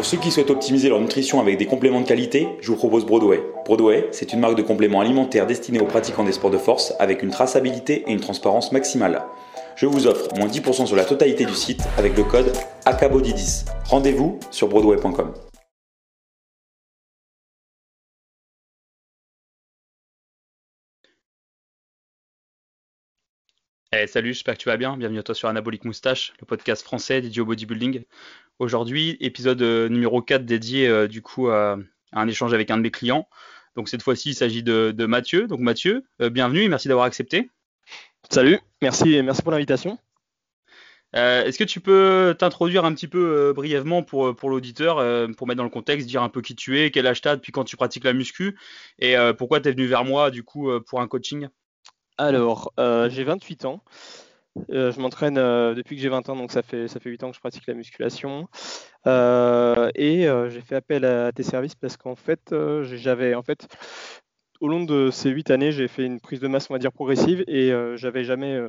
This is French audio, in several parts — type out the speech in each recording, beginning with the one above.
Pour ceux qui souhaitent optimiser leur nutrition avec des compléments de qualité, je vous propose Broadway. Broadway, c'est une marque de compléments alimentaires destinée aux pratiquants des sports de force avec une traçabilité et une transparence maximale. Je vous offre moins 10% sur la totalité du site avec le code ACABODY10. Rendez-vous sur broadway.com. Eh, salut, j'espère que tu vas bien. Bienvenue à toi sur Anabolic Moustache, le podcast français dédié au bodybuilding. Aujourd'hui, épisode euh, numéro 4 dédié euh, du coup à, un échange avec un de mes clients. Donc cette fois-ci, il s'agit de, Mathieu. Donc Mathieu, euh, bienvenue et merci d'avoir accepté. Salut, merci, merci pour l'invitation. Est-ce que tu peux t'introduire un petit peu brièvement pour, pour l'auditeur, pour mettre dans le contexte, dire un peu qui tu es, quel âge tu as depuis quand tu pratiques la muscu et pourquoi tu es venu vers moi du coup pour un coaching? Alors, euh, j'ai 28 ans. Euh, je m'entraîne euh, depuis que j'ai 20 ans, donc ça fait, ça fait 8 ans que je pratique la musculation. et j'ai fait appel à tes services parce qu'en fait, j'avais en fait, au long de ces 8 années, j'ai fait une prise de masse, on va dire, progressive et j'avais jamais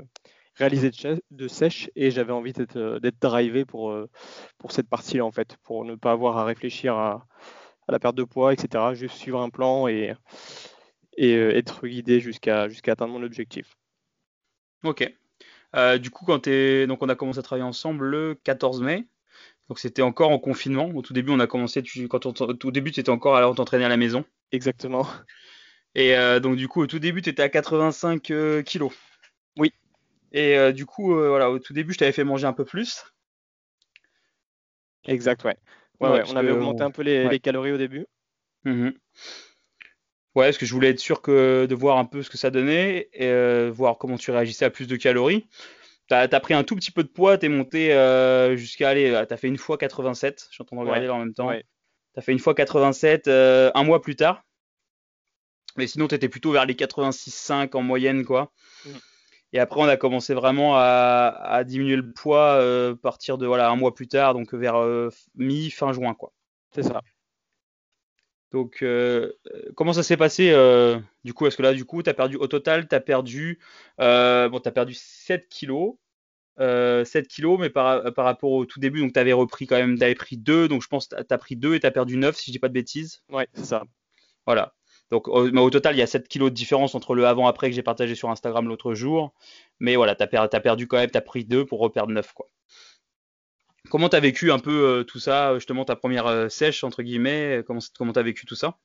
réalisé de, sèche et j'avais envie d'être drivé pour, pour cette partie-là, en fait, pour ne pas avoir à réfléchir à, à la perte de poids, etc. Juste suivre un plan et et euh, être guidé jusqu'à jusqu'à atteindre mon objectif. Ok. Euh, du coup, quand es... donc on a commencé à travailler ensemble le 14 mai. Donc c'était encore en confinement. Au tout début, on a commencé. Tu... Quand on... au début, tu étais encore à t'entraîner à la maison. Exactement. Et euh, donc du coup, au tout début, tu étais à 85 kilos. Oui. Et du coup, voilà, au tout début, je t'avais fait manger un peu plus. Exact, ouais. Ouais, on avait augmenté un peu les, calories au début. Mmh Ouais, parce que je voulais être sûr que, de voir un peu ce que ça donnait et euh, voir comment tu réagissais à plus de calories. Tu as, pris un tout petit peu de poids, tu es monté euh, jusqu'à aller. Euh, tu as fait une fois 87, je suis en train de regarder là en même temps. Tu as fait une fois 87 un mois plus tard. Mais sinon, tu étais plutôt vers les 86,5 en moyenne, quoi. Mm. Et après, on a commencé vraiment à, à diminuer le poids à partir de voilà, un mois plus tard, donc vers mi-fin juin, quoi. C'est ça. Donc, euh, comment ça s'est passé euh, du coup? Est-ce que là, du coup, tu as perdu au total, tu as perdu, euh, bon, as perdu 7 kilos. 7 kilos, mais par, rapport au tout début, donc tu avais repris quand même, tu avais pris 2, donc je pense que tu as pris 2 et tu as perdu 9, si je dis pas de bêtises. Ouais, c'est ça. Voilà. Donc au, total, il y a 7 kilos de différence entre le avant-après que j'ai partagé sur Instagram l'autre jour. Mais voilà, tu as, as, perdu quand même, tu as pris 2 pour reperdre 9. Quoi. Comment tu as vécu un peu euh, tout ça, justement ta première euh, sèche, entre guillemets Comment tu as vécu tout ça?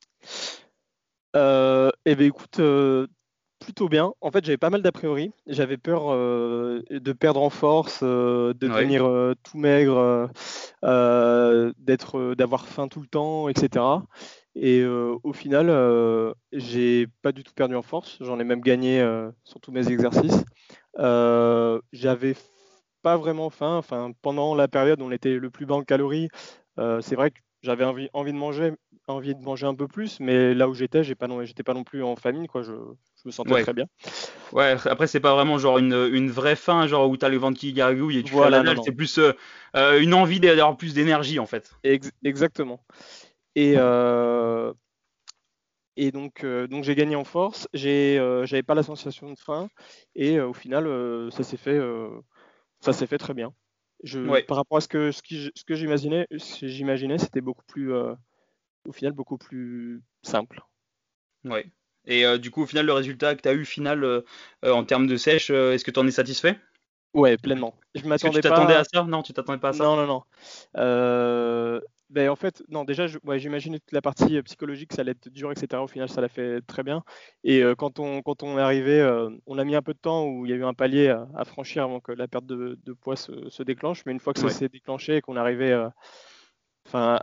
Euh, Eh bien écoute, plutôt bien. En fait, j'avais pas mal d'a priori. J'avais peur de perdre en force, de devenir tout maigre, d'être, d'avoir faim tout le temps, etc. Et au final, j'ai pas du tout perdu en force. J'en ai même gagné sur tous mes exercices. j'avais pas vraiment faim. Enfin, pendant la période où on était le plus bas en calories, euh, c'est vrai que j'avais envie, envie, de manger, envie de manger un peu plus, mais là où j'étais, j'ai pas j'étais pas non plus en famine, quoi. Je, me sentais très bien. Ouais. Après, c'est pas vraiment genre une, une, vraie faim, genre où t'as le ventre qui gargouille et tu voilà, fais la C'est plus euh, euh, une envie d'avoir plus d'énergie, en fait. exactement. Et et donc, donc j'ai gagné en force. J'ai, j'avais pas la sensation de faim. Et au final, ça s'est fait ça s'est fait très bien. Je, Par rapport à ce que, ce, ce que j'imaginais, j'imaginais, c'était beaucoup plus, euh, au final, beaucoup plus simple. Ouais. Et euh, du coup, au final, le résultat que tu as eu final euh, en termes de sèche, est-ce que tu en es satisfait? Ouais, pleinement. Je m'attendais pas. Tu t'attendais à ça? Non, tu t'attendais pas à ça? Non, non, non. Ben, en fait, non, déjà, j'imaginais toute la partie euh, psychologique, ça allait être dur, etc. Au final, ça l'a fait très bien. Et euh, quand, on, quand on est arrivé, euh, on a mis un peu de temps où il y a eu un palier à, franchir avant que la perte de, poids se, déclenche. Mais une fois que ça s'est déclenché et qu'on arrivé enfin,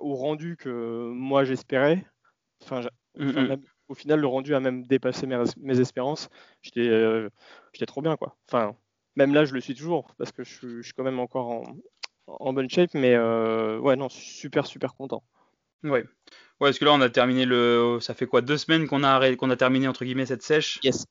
au rendu que moi j'espérais, enfin, mmh, mmh. au final, le rendu a même dépassé mes, mes espérances. J'étais trop bien, quoi. Enfin, même là, je le suis toujours parce que je, je suis quand même encore en, en bonne shape, mais euh, ouais, non, super, super content. Ouais. Ouais, parce que là, on a terminé le. Ça fait quoi Deux semaines qu'on a, qu'on a terminé, entre guillemets, cette sèche? Yes.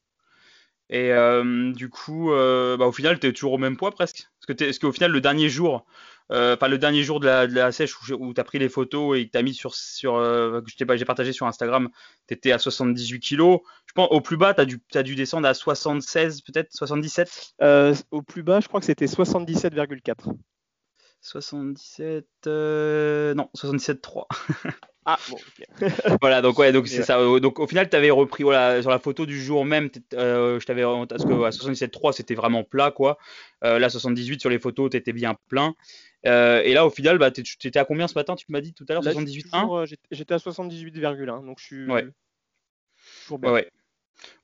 Et euh, du coup, euh, bah, au final, tu es toujours au même poids presque. Parce que est-ce qu'au final, le dernier jour, le dernier jour de la, sèche où, tu as pris les photos et que tu as mis sur. sur que j'ai partagé sur Instagram, tu étais à 78 kg. Je pense au plus bas, tu as, as dû descendre à 76, peut-être 77 Au plus bas, je crois que c'était 77,4. 77. Euh, non, 77,3. ah, bon, ok. voilà, donc ouais, donc c'est ça. Donc au final, tu avais repris, voilà, sur la photo du jour même, euh, je t'avais. Parce que à 77,3, c'était vraiment plat, quoi. Euh, là, 78, sur les photos, tu étais bien plein. et là, au final, bah, tu étais à combien ce matin Tu m'as dit tout à l'heure 78,1 J'étais à 78,1, donc je suis. Ouais. Toujours bien. ouais.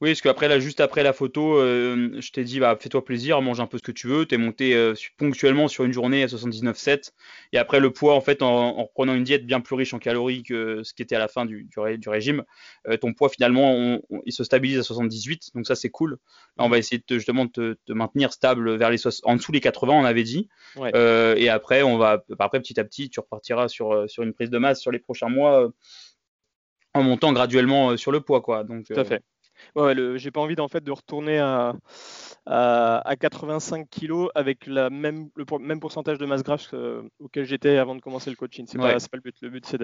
Oui, parce qu'après, là, juste après la photo, euh, je t'ai dit, bah, fais-toi plaisir, mange un peu ce que tu veux. Tu es monté euh, ponctuellement sur une journée à 79,7. Et après, le poids, en fait, en, reprenant une diète bien plus riche en calories que ce qui était à la fin du, du, régime, euh, ton poids, finalement, il se stabilise à 78. Donc, ça, c'est cool. Là, on va essayer de, justement de te, maintenir stable vers les en dessous les 80, on avait dit. et après, on va, après, petit à petit, tu repartiras sur, sur une prise de masse sur les prochains mois en montant graduellement sur le poids. Quoi. Donc, Tout à fait. Ouais, j'ai pas envie en fait de retourner à, à, 85 kg avec la même, le même pourcentage de masse grasse euh, auquel j'étais avant de commencer le coaching. C'est pas, pas le but. Le but, c'est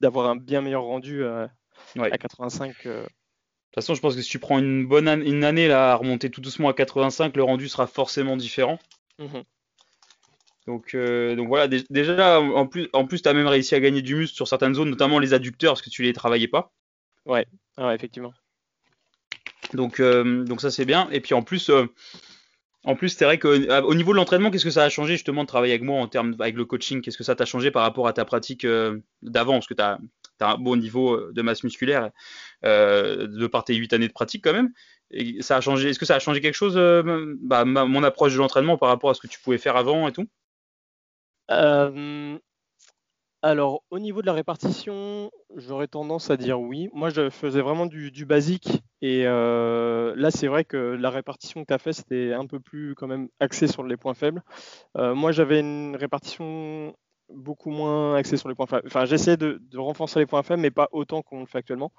d'avoir un bien meilleur rendu euh, à 85. Euh. De toute façon, je pense que si tu prends une bonne une année là, à remonter tout doucement à 85, le rendu sera forcément différent. Mmh donc, donc voilà, déjà, en plus, en plus tu as même réussi à gagner du muscle sur certaines zones, notamment les adducteurs, parce que tu les travaillais pas. Ouais, ouais effectivement. Donc, euh, donc ça c'est bien. Et puis en plus, euh, en plus c'est vrai qu'au euh, niveau de l'entraînement, qu'est-ce que ça a changé justement de travailler avec moi en termes avec le coaching? Qu'est-ce que ça t'a changé par rapport à ta pratique d'avant? Parce que tu as, un bon niveau de masse musculaire de par tes 8 années de pratique quand même. Ça a changé. Est-ce que ça a changé quelque chose, bah, mon approche de l'entraînement par rapport à ce que tu pouvais faire avant et tout? Alors, au niveau de la répartition, j'aurais tendance à dire oui. Moi, je faisais vraiment du, basique. Et euh, là, c'est vrai que la répartition que tu as fait, c'était un peu plus quand même axé sur les points faibles. Euh, moi, j'avais une répartition beaucoup moins axée sur les points faibles. Enfin, j'essayais de, renforcer les points faibles, mais pas autant qu'on le fait actuellement.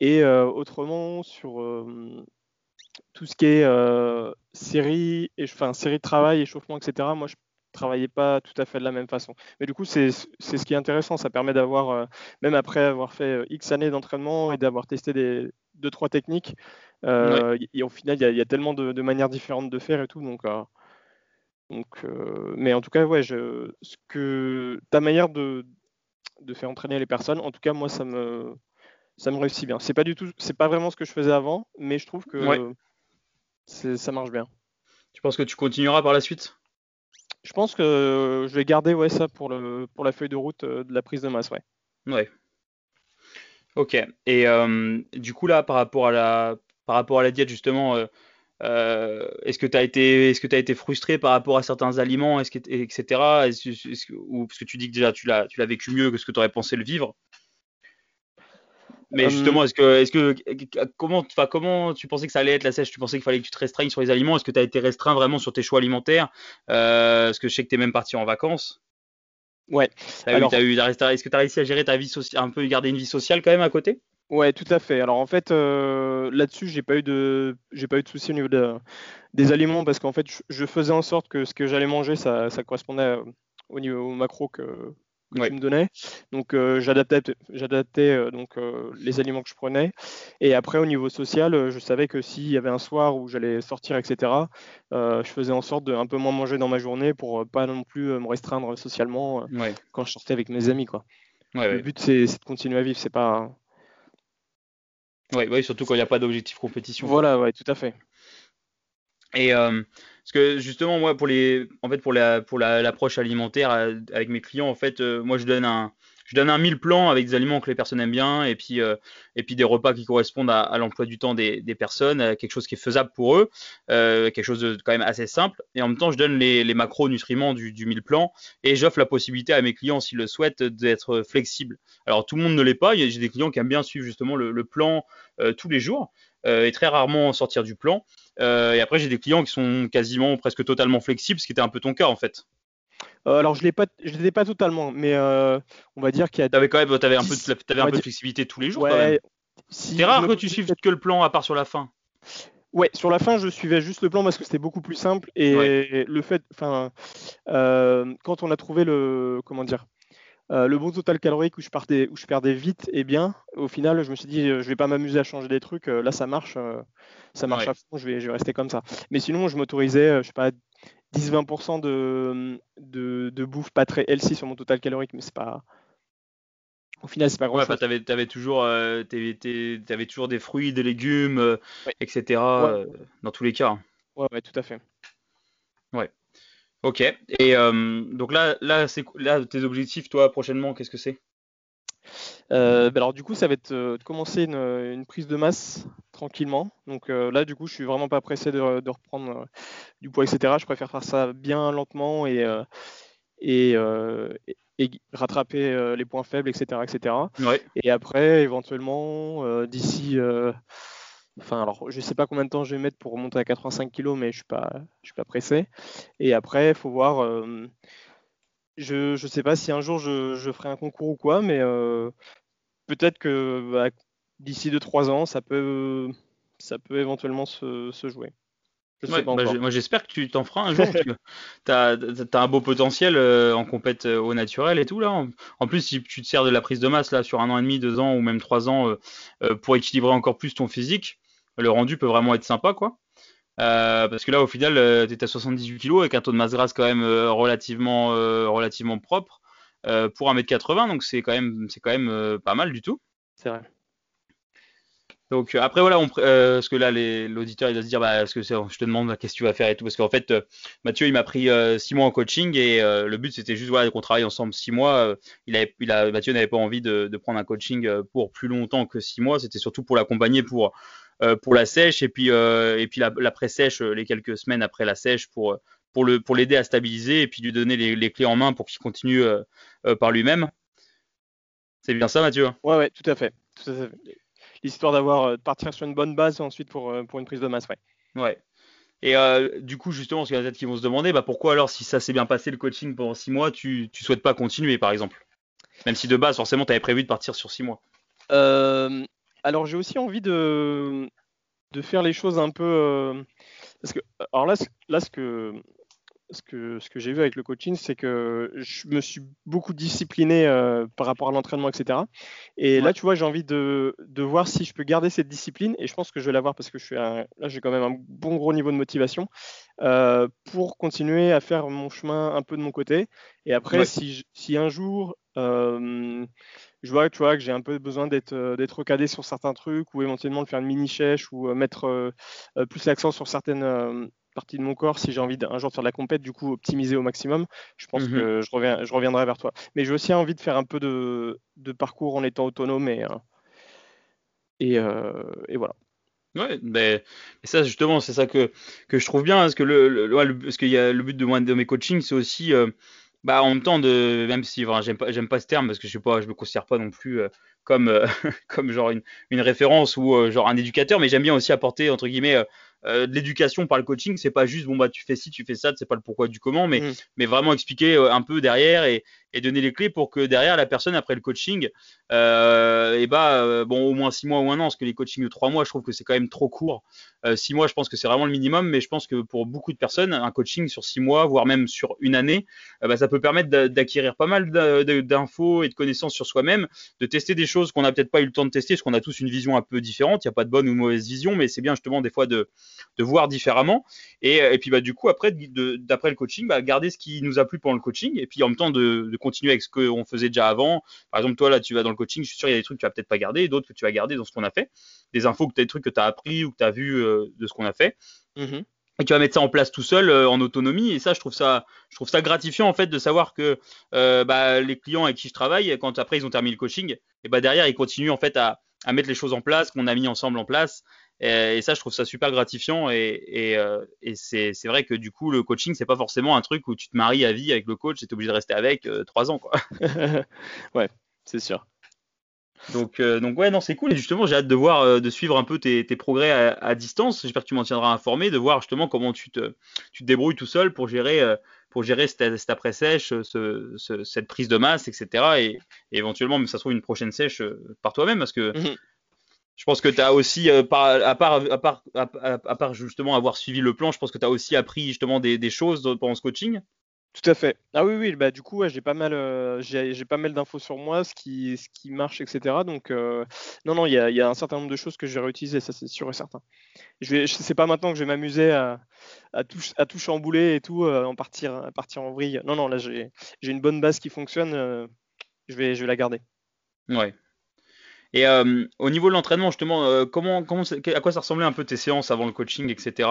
Et euh, autrement, sur tout ce qui est série, et, série de travail, échauffement, etc., moi, je travaillait pas tout à fait de la même façon. Mais du coup, c'est ce qui est intéressant. Ça permet d'avoir, euh, même après avoir fait euh, X années d'entraînement et d'avoir testé des deux trois techniques, euh, et au final, il y, a tellement de, manières différentes de faire et tout. Donc, donc mais en tout cas, ouais, je, ce que ta manière de, de faire entraîner les personnes, en tout cas, moi, ça me ça me réussit bien. C'est pas du tout, c'est pas vraiment ce que je faisais avant, mais je trouve que ça marche bien. Tu penses que tu continueras par la suite? Je pense que je vais garder ouais, ça pour, le, pour la feuille de route euh, de la prise de masse. Ouais. Ouais. Ok. Et euh, du coup, là, par rapport à la, par rapport à la diète, justement, euh, est-ce que tu as, été, que as été frustré par rapport à certains aliments, etc. ou parce que tu dis que déjà tu l'as vécu mieux que ce que tu aurais pensé le vivre mais justement, est-ce que, est-ce que, comment, comment tu pensais que ça allait être la sèche? Tu pensais qu'il fallait que tu te restreignes sur les aliments? Est-ce que tu as été restreint vraiment sur tes choix alimentaires? Euh, Parce que je sais que tu es même parti en vacances. Ouais. Alors, eu, est-ce que tu as réussi à gérer ta vie sociale, un peu garder une vie sociale quand même à côté? Ouais, tout à fait. Alors en fait, euh, là-dessus, j'ai pas eu de, j'ai pas eu de soucis au niveau des aliments parce qu'en fait, je, faisais en sorte que ce que j'allais manger, ça, ça correspondait au niveau macro que, que tu me donnais. Donc euh, j'adaptais, euh, donc euh, les aliments que je prenais. Et après au niveau social, je savais que s'il y avait un soir où j'allais sortir, etc., je faisais en sorte de un peu moins manger dans ma journée pour pas non plus me restreindre socialement quand je sortais avec mes amis, quoi. Le but c'est, de continuer à vivre, c'est pas. Oui, surtout quand il n'y a pas d'objectif compétition. Voilà, ouais, tout à fait. Et parce que justement, moi, pour les, en fait, pour la, pour l'approche alimentaire euh, avec mes clients, en fait, euh, moi, je donne un, je donne un mille plans avec des aliments que les personnes aiment bien et puis, euh, et puis des repas qui correspondent à, l'emploi du temps des, des, personnes, quelque chose qui est faisable pour eux, quelque chose de quand même assez simple. Et en même temps, je donne les, les macronutriments du, du mille plans et j'offre la possibilité à mes clients, s'ils le souhaitent, d'être flexibles. Alors, tout le monde ne l'est pas. J'ai des clients qui aiment bien suivre justement le plan tous les jours et très rarement sortir du plan. Euh, et après, j'ai des clients qui sont quasiment presque totalement flexibles, ce qui était un peu ton cas en fait. Euh, alors, je ne l'étais pas totalement, mais euh, on va dire qu'il y a. Tu avais quand même avais un, peu de, avais un peu de flexibilité tous les jours quand même. C'est rare que tu suives que le plan à part sur la fin. Ouais, sur la fin, je suivais juste le plan parce que c'était beaucoup plus simple. Et le fait, enfin, quand on a trouvé le, comment dire, euh, le bon total calorique où je, partais, où je perdais vite et bien, au final, je me suis dit, euh, je vais pas m'amuser à changer des trucs. Euh, là, ça marche, ça marche à fond, je vais, je vais rester comme ça. Mais sinon, je m'autorisais, je sais pas, 10-20% de, de, de, bouffe pas très healthy sur mon total calorique, mais c'est pas. Au final, c'est pas grand ouais, chose. T'avais, avais toujours, euh, avais toujours des fruits, des légumes, euh, etc. dans tous les cas. Ouais, ouais, tout à fait. Ouais. Ok. Et donc là, là, c'est là tes objectifs, toi, prochainement, qu'est-ce que c'est? Euh, bah alors du coup, ça va être euh, de commencer une, prise de masse tranquillement. Donc euh, là, du coup, je suis vraiment pas pressé de, reprendre du poids, etc. Je préfère faire ça bien lentement et, et, rattraper les points faibles, etc., etc. Et après, éventuellement, d'ici, enfin, alors je sais pas combien de temps je vais mettre pour remonter à 85 kg, mais je suis pas, je suis pas pressé. Et après, il faut voir je ne sais pas si un jour je, ferai un concours ou quoi, mais euh, peut-être que bah, d'ici 2-3 ans, ça peut, ça peut éventuellement se, jouer. Bah, moi j'espère que tu t'en feras un jour. tu as, un beau potentiel euh, en compète euh, au naturel et tout là. En plus, si tu te sers de la prise de masse là sur un an et demi, deux ans ou même trois ans pour équilibrer encore plus ton physique, le rendu peut vraiment être sympa quoi. Euh, parce que là, au final, euh, tu es à 78 kg avec un taux de masse grasse quand même euh, relativement, relativement propre pour 1m80, donc c'est quand même, c'est quand même pas mal du tout. C'est vrai. Donc après voilà, on, parce que là l'auditeur il va se dire bah que je te demande qu'est-ce que tu vas faire et tout? Parce qu'en fait Mathieu il m'a pris 6 mois en coaching et le but c'était juste voilà qu'on travaille ensemble 6 mois. il avait, il a, Mathieu n'avait pas envie de, de, prendre un coaching pour plus longtemps que 6 mois. C'était surtout pour l'accompagner pour pour la sèche et puis euh, et puis l'après-sèche euh, les quelques semaines après la sèche pour pour le pour l'aider à stabiliser et puis lui donner les, clés en main pour qu'il continue par lui-même. C'est bien ça, Mathieu? Ouais, ouais, tout à fait. L'histoire d'avoir de partir sur une bonne base ensuite pour, pour une prise de masse, ouais. Ouais. Et du coup, justement, parce qu'il y a peut-être qui vont se demander, bah, pourquoi alors, si ça s'est bien passé le coaching pendant six mois, tu ne souhaites pas continuer, par exemple? Même si de base, forcément, tu avais prévu de partir sur six mois. Euh, alors j'ai aussi envie de, de faire les choses un peu. Euh, parce que, alors là, là ce que, ce que, ce que j'ai vu avec le coaching, c'est que je me suis beaucoup discipliné euh, par rapport à l'entraînement, etc. Et là, tu vois, j'ai envie de, de, voir si je peux garder cette discipline. Et je pense que je vais l'avoir parce que je suis là, j'ai quand même un bon gros niveau de motivation euh, pour continuer à faire mon chemin un peu de mon côté. Et après, si, si, un jour je vois, tu vois que j'ai un peu besoin d'être euh, d'être recadé sur certains trucs ou éventuellement de faire une mini chèche ou euh, mettre euh, plus l'accent sur certaines parties de mon corps si j'ai envie d'un jour de faire de la compète, du coup optimiser au maximum. Je pense mmh que je, reviens, je reviendrai vers toi. Mais j'ai aussi envie de faire un peu de, de parcours en étant autonome et, et, et voilà. Ouais, mais, ça justement, c'est ça que, que je trouve bien, parce que le, le, parce qu'il y a le but de, de mes coachings, c'est aussi bah en même temps de même si j'aime pas pas ce terme parce que je pas je me considère pas non plus euh, comme euh, comme genre une, une référence ou euh, genre un éducateur mais j'aime bien aussi apporter entre guillemets euh, l'éducation par le coaching, c'est pas juste bon bah tu fais ci, tu fais ça, c'est pas le pourquoi du comment, mais, mm. mais vraiment expliquer un peu derrière et, et, donner les clés pour que derrière la personne après le coaching, et bah bon au moins six mois ou un an, parce que les coachings de trois mois, je trouve que c'est quand même trop court. six mois, je pense que c'est vraiment le minimum, mais je pense que pour beaucoup de personnes, un coaching sur six mois, voire même sur une année, bah, ça peut permettre d'acquérir pas mal d'infos et de connaissances sur soi-même, de tester des choses qu'on n'a peut-être pas eu le temps de tester, parce qu'on a tous une vision un peu différente. Il n'y a pas de bonne ou mauvaise vision, mais c'est bien justement des fois de voir différemment. Et, puis bah, du coup, après, d'après le coaching, bah, garder ce qui nous a plu pendant le coaching et puis en même temps de, continuer avec ce qu'on faisait déjà avant. Par exemple, toi, là, tu vas dans le coaching, je suis sûr, il y a des trucs que tu vas peut-être pas garder, d'autres que tu vas garder dans ce qu'on a fait, des infos, que des trucs que tu as appris ou que tu as vu euh, de ce qu'on a fait. Mm-hmm. Et tu vas mettre ça en place tout seul euh, en autonomie et ça je trouve ça je trouve ça gratifiant en fait de savoir que euh, bah, les clients avec qui je travaille quand après ils ont terminé le coaching et bah derrière ils continuent en fait à, à mettre les choses en place qu'on a mis ensemble en place et, ça, je trouve ça super gratifiant. Et, euh, c'est vrai que du coup, le coaching, c'est pas forcément un truc où tu te maries à vie avec le coach et tu es obligé de rester avec trois ans. Quoi. ouais, c'est sûr. Donc, euh, donc ouais, non, c'est cool. Et justement, j'ai hâte de voir, de suivre un peu tes, progrès à, distance. J'espère que tu m'en tiendras informé, de voir justement comment tu te, tu te débrouilles tout seul pour gérer, pour gérer cette, après-sèche, ce, cette prise de masse, etc. Et, éventuellement, mais ça se trouve une prochaine sèche par toi-même, parce que mmh je pense que tu as aussi, euh, à, part, à, part, à, part justement avoir suivi le plan, je pense que tu as aussi appris justement des, des, choses pendant ce coaching. Tout à fait. Ah oui, oui, bah du coup, j'ai pas mal, euh, j'ai pas mal d'infos sur moi, ce qui, marche, etc. Donc, euh, non, non, il y a, un certain nombre de choses que je vais réutiliser, ça c'est sûr et certain. Je vais, sais pas maintenant que je vais m'amuser à, à, tout, à tout chambouler et tout, euh, en partir, à partir en vrille. Non, non, là j'ai une bonne base qui fonctionne, je, vais, je vais la garder. Ouais. Et au niveau de l'entraînement, justement, comment, comment, à quoi ça ressemblait un peu tes séances avant le coaching, etc.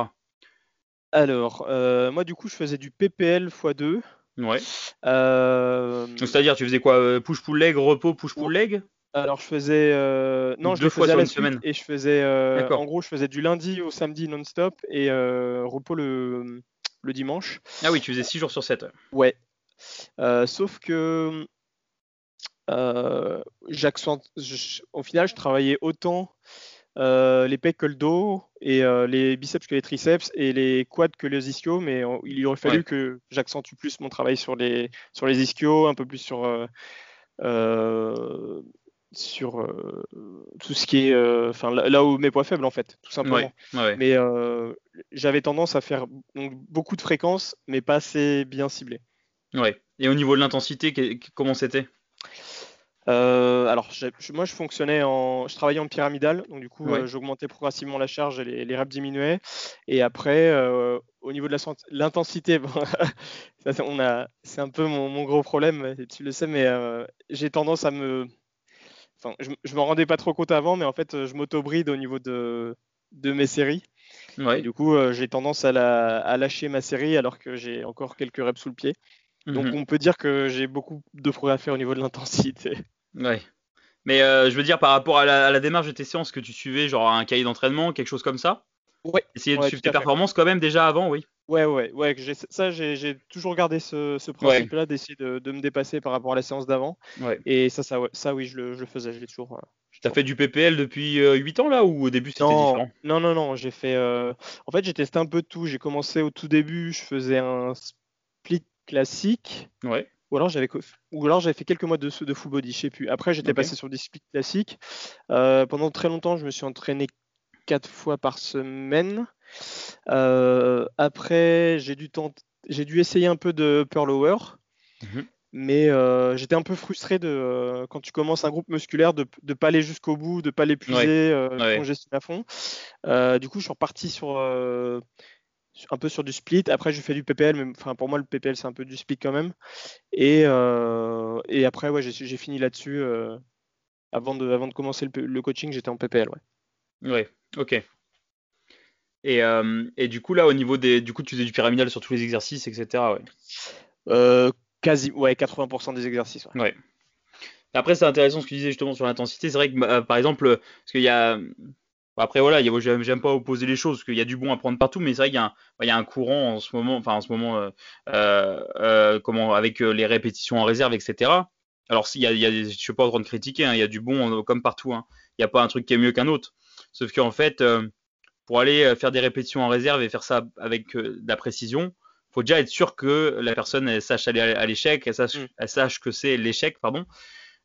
Alors, euh, moi du coup, je faisais du PPL x2. Ouais. Euh, c'est-à-dire, tu faisais quoi euh, Push pull leg, repos, push pull leg? Alors, je faisais non, je fois sur une semaine. Et je faisais, en gros, je faisais du lundi au samedi non-stop et repos le, le dimanche. Ah oui, tu faisais 6 jours sur 7. Ouais. sauf que j'accent, au final, je travaillais autant euh, les pecs que le dos et euh, les biceps que les triceps et les quads que les ischios mais il aurait fallu que j'accentue plus mon travail sur les sur les ischios un peu plus sur euh, sur tout ce qui est enfin là, où mes poids faibles en fait tout simplement. Mais j'avais tendance à faire beaucoup de fréquences mais pas assez bien ciblées. Ouais. Et au niveau de l'intensité comment c'était? Euh, alors, moi, je fonctionnais en, je travaillais en pyramidal, donc du coup, euh, j'augmentais progressivement la charge et les, reps diminuaient. Et après, euh, au niveau de l'intensité, on a, c'est un peu mon, gros problème, tu le sais, mais j'ai tendance à me, enfin, je, je m'en rendais pas trop compte avant, mais en fait, je m'auto-bride au niveau de, de mes séries. Et du coup, j'ai tendance à, à, lâcher ma série alors que j'ai encore quelques reps sous le pied. Donc mhm. on peut dire que j'ai beaucoup de progrès à faire au niveau de l'intensité. Ouais. Mais euh, je veux dire par rapport à la, démarche de tes séances que tu suivais, genre un cahier d'entraînement, quelque chose comme ça? Ouais. Essayer de suivre tes performances quand même déjà avant, oui. Ouais, ouais, ouais. Ça, j'ai toujours gardé ce, principe-là d'essayer de, me dépasser par rapport à la séance d'avant. Ouais. Et ça, ça, ça, oui, je le, faisais, je l'ai toujours. Euh, T'as fait du PPL depuis 8 euh, ans là ou au début c'était différent? Non, non, non, j'ai fait. En fait, j'ai testé un peu de tout. J'ai commencé au tout début, je faisais un split classique. Ouais. Ou alors j'avais ou alors j'avais fait quelques mois de, de full body, je sais plus. Après j'étais passé sur des splits classiques. Euh, pendant très longtemps, je me suis entraîné quatre fois par semaine. Euh, après, j'ai dû j'ai dû essayer un peu de pearl lower. Mhm. Mais euh, j'étais un peu frustré de quand tu commences un groupe musculaire de ne pas aller jusqu'au bout, de pas l'épuiser, ouais. congestionner à fond. du coup, je suis reparti sur un peu sur du split. Après, j'ai fait du PPL, mais enfin, pour moi, le PPL, c'est un peu du split quand même. Et, euh, et après, ouais, j'ai fini là-dessus. Euh, avant, de, avant de commencer le, coaching, j'étais en PPL. Ouais, ouais ok. Et, euh, et, du coup, là, au niveau des. Du coup, tu faisais du pyramidal sur tous les exercices, etc. Ouais. quasi, ouais, 80% des exercices. Ouais. Après, c'est intéressant ce que tu disais justement sur l'intensité. C'est vrai que, par exemple, parce qu'il y a après voilà, j'aime pas opposer les choses parce qu'il y a du bon à prendre partout, mais c'est vrai qu'il y, a un courant en ce moment, enfin en ce moment, euh, euh, euh, comment avec les répétitions en réserve, etc. Alors s'il y a, il y a, je suis pas en train de critiquer, hein, il y a du bon comme partout. Hein. Il n'y a pas un truc qui est mieux qu'un autre. Sauf qu'en fait, pour aller faire des répétitions en réserve et faire ça avec de la précision, faut déjà être sûr que la personne sache aller à l'échec, elle sache, mmh. elle sache que c'est l'échec, pardon.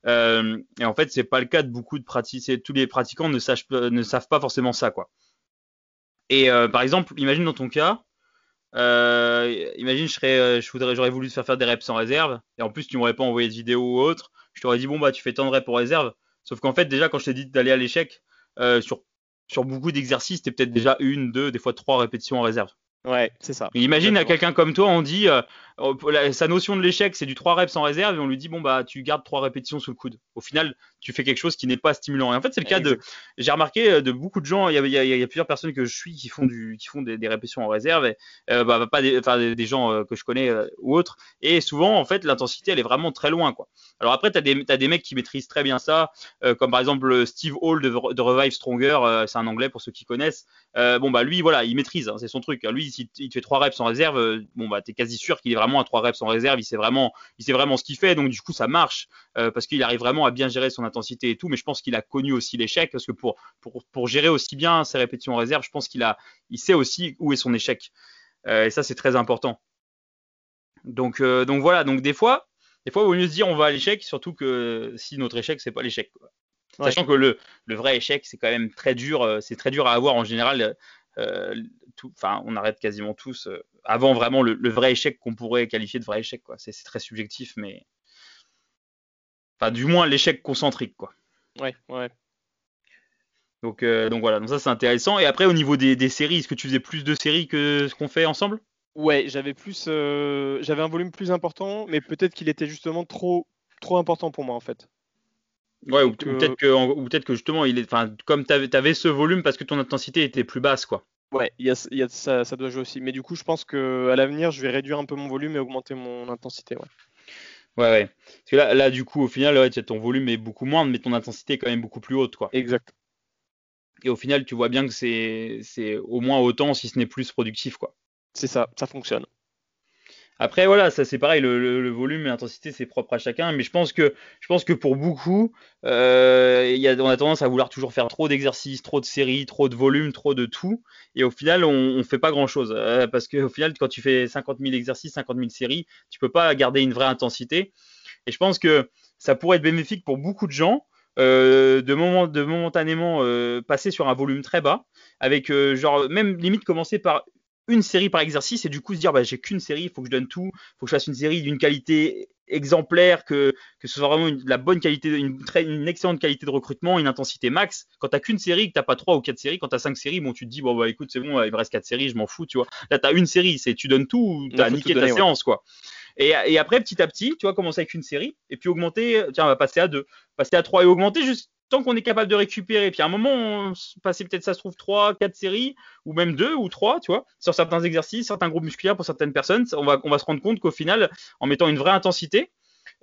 Euh, et en fait, c'est pas le cas de beaucoup de pratiques. Tous les pratiquants ne, savent pas forcément ça, quoi. Et euh, par exemple, imagine dans ton cas, euh, imagine je j'aurais voulu te faire faire des reps en réserve, et en plus tu m'aurais pas envoyé de vidéo ou autre. Je t'aurais dit bon bah tu fais tant de reps en réserve. Sauf qu'en fait déjà quand je t'ai dit d'aller à l'échec, sur sur beaucoup d'exercices, t'es peut-être déjà une, deux, des fois trois répétitions en réserve. Ouais, c'est ça. imagine à quelqu'un comme toi, on dit euh, oh, sa notion de l'échec, c'est du 3 reps en réserve et on lui dit bon bah tu gardes 3 répétitions sous le coude. Au final, tu fais quelque chose qui n'est pas stimulant. Et en fait, c'est le cas de j'ai remarqué euh, de beaucoup de gens, il y, a, il, y a, plusieurs personnes que je suis qui font du qui font des, répétitions en réserve et euh, bah, pas des, enfin, des, gens que je connais ou autres et souvent en fait l'intensité elle est vraiment très loin quoi. Alors après tu as des as des mecs qui maîtrisent très bien ça comme par exemple Steve Hall de, de Revive Stronger, c'est un anglais pour ceux qui connaissent. bon bah lui voilà, il maîtrise, hein, c'est son truc. Lui si il te fait 3 reps en réserve, euh, bon bah t'es quasi sûr qu'il est vraiment à 3 reps en réserve, il sait vraiment, il sait vraiment ce qu'il fait, donc du coup ça marche euh, parce qu'il arrive vraiment à bien gérer son intensité et tout. Mais je pense qu'il a connu aussi l'échec parce que pour, pour, pour gérer aussi bien ses répétitions en réserve, je pense qu'il a, il sait aussi où est son échec. Euh, et ça c'est très important. Donc donc voilà, donc des fois, des fois il vaut mieux se dire on va à l'échec, surtout que si notre échec c'est pas l'échec. Sachant que le, le, vrai échec, c'est quand même très dur, c'est très dur à avoir en général. Euh, tout, on arrête quasiment tous avant vraiment le, vrai échec qu'on pourrait qualifier de vrai échec. C'est très subjectif, mais enfin, du moins l'échec concentrique, quoi. Ouais, ouais. Donc, donc voilà, donc ça c'est intéressant. Et après, au niveau des, des séries, est-ce que tu faisais plus de séries que ce qu'on fait ensemble? Ouais, j'avais plus, j'avais un volume plus important, mais peut-être qu'il était justement trop, trop important pour moi en fait. Ouais, ou, peut-être que, peut que justement, il est, enfin, comme tu avais, ce volume parce que ton intensité était plus basse, quoi. Ouais, y a, ça, ça, doit jouer aussi. Mais du coup, je pense que à l'avenir, je vais réduire un peu mon volume et augmenter mon intensité. Ouais. Ouais, ouais. Parce que là, là du coup, au final, ouais, ton volume est beaucoup moindre, mais ton intensité est quand même beaucoup plus haute, quoi. Exact. Et au final, tu vois bien que c'est au moins autant, si ce n'est plus productif, quoi. C'est ça, ça fonctionne. Après, voilà, ça c'est pareil, le, volume et l'intensité c'est propre à chacun, mais je pense que, je pense que pour beaucoup, euh, on a tendance à vouloir toujours faire trop d'exercices, trop de séries, trop de volume, trop de tout, et au final on, on fait pas grand chose, euh, parce qu'au final quand tu fais 50 000 exercices, 50 000 séries, tu peux pas garder une vraie intensité, et je pense que ça pourrait être bénéfique pour beaucoup de gens. Euh, de, moment, de momentanément euh, passer sur un volume très bas, avec genre même limite commencer par une série par exercice et du coup se dire bah, j'ai qu'une série, il faut que je donne tout, il faut que je fasse une série d'une qualité exemplaire, que, que ce soit vraiment une, la bonne qualité, une, très, une excellente qualité de recrutement, une intensité max. Quand t'as qu'une série, que t'as pas trois ou quatre séries, quand t'as cinq séries, bon tu te dis bon bah écoute c'est bon, il me reste quatre séries, je m'en fous, tu vois. Là t'as une série, c'est tu donnes tout, t'as niqué ta séance quoi. Et, et, après petit à petit, tu vois commencer avec une série et puis augmenter, tiens on va passer à deux, passer à trois et augmenter juste tant qu'on est capable de récupérer, puis à un moment, on peut-être ça se trouve trois, quatre séries, ou même deux ou trois, tu vois, sur certains exercices, certains groupes musculaires pour certaines personnes, on va, on va se rendre compte qu'au final, en mettant une vraie intensité,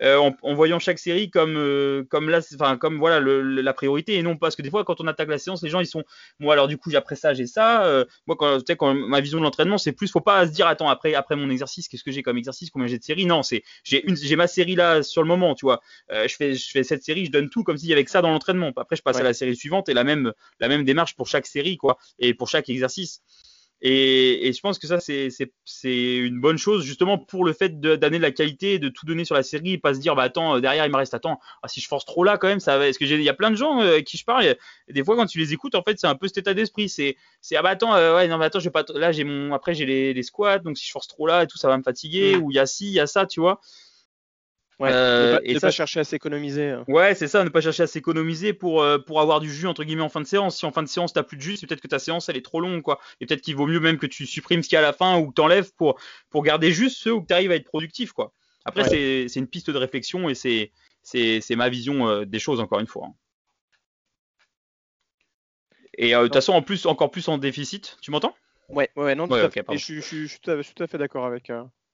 euh, en, voyant chaque série comme euh, comme là enfin comme voilà la priorité et non parce que des fois quand on attaque la séance les gens ils sont moi alors du coup après ça j'ai ça euh, moi quand, quand ma vision de l'entraînement c'est plus faut pas se dire attends après après mon exercice qu'est-ce que j'ai comme exercice combien j'ai de séries? Non c'est j'ai une j'ai ma série là sur le moment tu vois. Je fais je fais cette série je donne tout comme s'il y avait que ça dans l'entraînement. Après je passe à la série suivante et la même la même démarche pour chaque série quoi et pour chaque exercice et, et, je pense que ça, c'est une bonne chose, justement, pour le fait d'amener de, la qualité, de tout donner sur la série, et pas se dire, bah attends, derrière, il me reste, attends, ah, si je force trop là, quand même, ça va. Est-ce que il y a plein de gens euh, qui je parle, et des fois, quand tu les écoutes, en fait, c'est un peu cet état d'esprit. C'est, ah bah attends, euh, ouais, non, mais attends, je vais pas, là, j'ai mon, après, j'ai les, les, squats, donc si je force trop là et tout, ça va me fatiguer, mm. ou il y a ci, il y a ça, tu vois. Ouais, euh, et pas chercher à s'économiser. Hein. Ouais, c'est ça, ne pas chercher à s'économiser pour, euh, pour avoir du jus entre guillemets en fin de séance. Si en fin de séance t'as plus de jus, c'est peut-être que ta séance elle est trop longue quoi. Et peut-être qu'il vaut mieux même que tu supprimes ce qu'il y a à la fin ou que t'enlèves pour, pour garder juste ceux où tu arrives à être productif quoi. Après c'est, c'est une piste de réflexion et c'est, ma vision euh, des choses encore une fois. Hein. Et de toute façon en plus encore plus en déficit, tu m'entends? Ouais, ouais, non, tout à fait. Et je, je, je, suis tout à fait d'accord avec.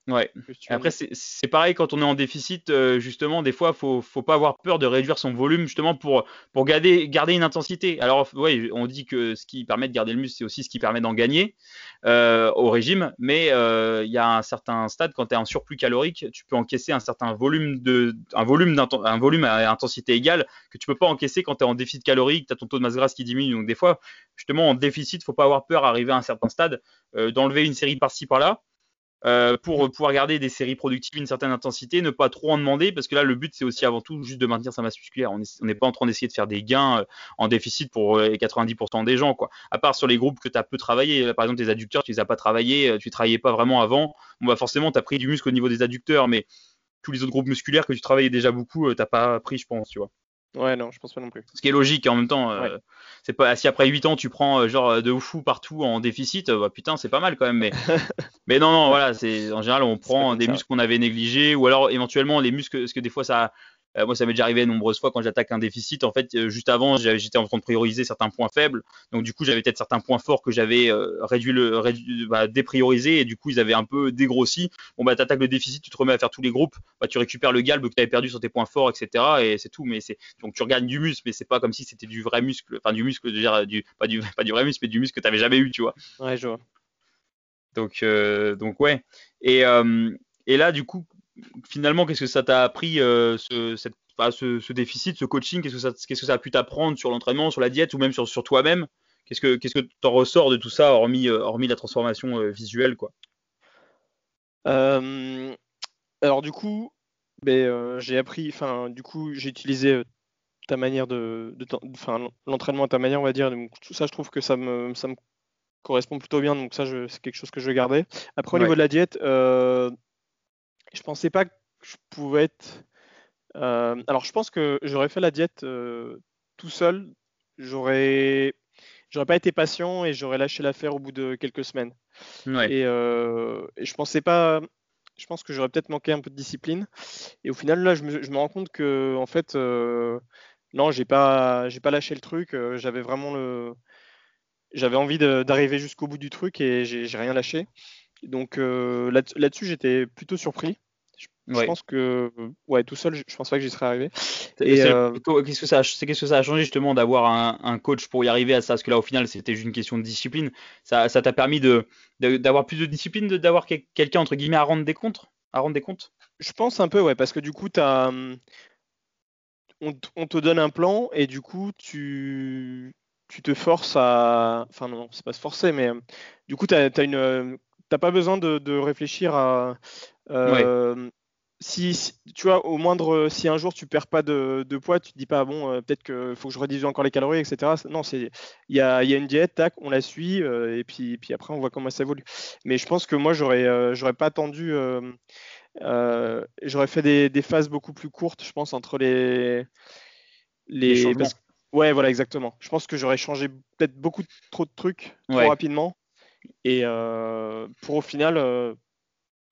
Ouais. Après, c'est pareil quand on est en déficit, euh, justement, des fois, faut, faut pas avoir peur de réduire son volume, justement, pour, pour garder, garder une intensité. Alors, oui, on dit que ce qui permet de garder le muscle, c'est aussi ce qui permet d'en gagner euh, au régime, mais euh, il y a un certain stade, quand tu es en surplus calorique, tu peux encaisser un certain volume, de, un volume, un volume à intensité égale que tu peux pas encaisser quand tu es en déficit calorique, tu as ton taux de masse grasse qui diminue. Donc, des fois, justement, en déficit, faut pas avoir peur d'arriver à un certain stade, d'enlever une série par-ci par-là euh, pour pouvoir garder des séries productives une certaine intensité, ne pas trop en demander, parce que là, le but, c'est aussi avant tout juste de maintenir sa masse musculaire. On n'est pas en train d'essayer de faire des gains euh, en déficit pour euh, les 90% des gens, quoi. À part sur les groupes que tu as peu travaillé, par exemple, tes adducteurs, tu les as pas travaillés, tu travaillais pas vraiment avant. Bon, bah, forcément, tu as pris du muscle au niveau des adducteurs, mais tous les autres groupes musculaires que tu travaillais déjà beaucoup, t'as pas pris, je pense, tu vois. Ouais, non, je pense pas non plus. Ce qui est logique en même temps. Euh, c'est pas si après 8 ans tu prends euh, genre de fou partout en déficit, euh, bah, putain, c'est pas mal quand même. Mais, mais non, non, voilà, c'est en général on prend des muscles qu'on avait négligés ou alors éventuellement les muscles, parce que des fois ça euh, moi, ça m'est déjà arrivé nombreuses fois quand j'attaque un déficit. En fait, euh, juste avant, j'étais en train de prioriser certains points faibles. Donc, du coup, j'avais peut-être certains points forts que j'avais euh, réduit le, réduit, bah, dépriorisé et du coup, ils avaient un peu dégrossi. Bon, bah, t'attaques le déficit, tu te remets à faire tous les groupes, bah, tu récupères le galbe que tu avais perdu sur tes points forts, etc. Et c'est tout. Mais c'est donc tu regagnes du muscle, mais c'est pas comme si c'était du vrai muscle, enfin du muscle, dire, du pas du pas du vrai muscle, mais du muscle que tu t'avais jamais eu, tu vois. Ouais, je vois. Donc, donc ouais. Et et là, du coup, finalement, qu'est-ce que ça t'a appris, euh, ce, cette, ce, déficit, ce coaching Qu'est-ce que ça, qu'est-ce que ça a pu t'apprendre sur l'entraînement, sur la diète ou même sur, sur toi-même? Qu'est-ce que qu'est-ce que t'en ressors de tout ça, hormis, euh, hormis la transformation euh, visuelle, quoi? Alors du coup, ben, j'ai appris, enfin, du coup, j'ai utilisé ta manière de, enfin, l'entraînement à ta manière, on va dire. Donc, tout ça, je trouve que ça me, ça me correspond plutôt bien, donc ça, c'est quelque chose que je vais garder. Après, au niveau de la diète, euh, je pensais pas que je pouvais être. Euh, alors, je pense que j'aurais fait la diète euh, tout seul. J'aurais, j'aurais pas été patient et j'aurais lâché l'affaire au bout de quelques semaines. Et, je pensais pas. Je pense que j'aurais peut-être manqué un peu de discipline. Et au final, là, je me, je me rends compte que, en fait, non, j'ai pas, j'ai pas lâché le truc. j'avais vraiment le j'avais envie d'arriver jusqu'au bout du truc et j'ai rien lâché. Donc euh, là-dessus, j'étais plutôt surpris. Je, pense que ouais, tout seul, je, pense pas que j'y serais arrivé. Euh, qu'est-ce que ça, c'est qu'est-ce que ça a changé justement d'avoir un, coach pour y arriver à ça? Parce que là, au final, c'était juste une question de discipline. Ça, t'a permis de d'avoir plus de discipline, d'avoir quelqu'un entre guillemets à rendre des comptes, à rendre des comptes? Je pense un peu, ouais, parce que du coup, as, hum, on, on, te donne un plan et du coup, tu tu te forces à. Enfin, non, c'est pas se forcer, mais euh, du coup, tu n'as une. Pas besoin de, réfléchir à. Euh, si, tu vois, au moindre, si un jour tu perds pas de, poids, tu te dis pas bon, euh, peut-être qu'il faut que je réduise encore les calories, etc. Non, c'est, il y a, y a, une diète, tac, on la suit, et puis, puis après on voit comment ça évolue. Mais je pense que moi j'aurais, j'aurais pas attendu, j'aurais fait des, des, phases beaucoup plus courtes, je pense entre les, les, Ouais, voilà, exactement. Je pense que j'aurais changé peut-être beaucoup trop de trucs trop rapidement. Et euh, pour au final, euh,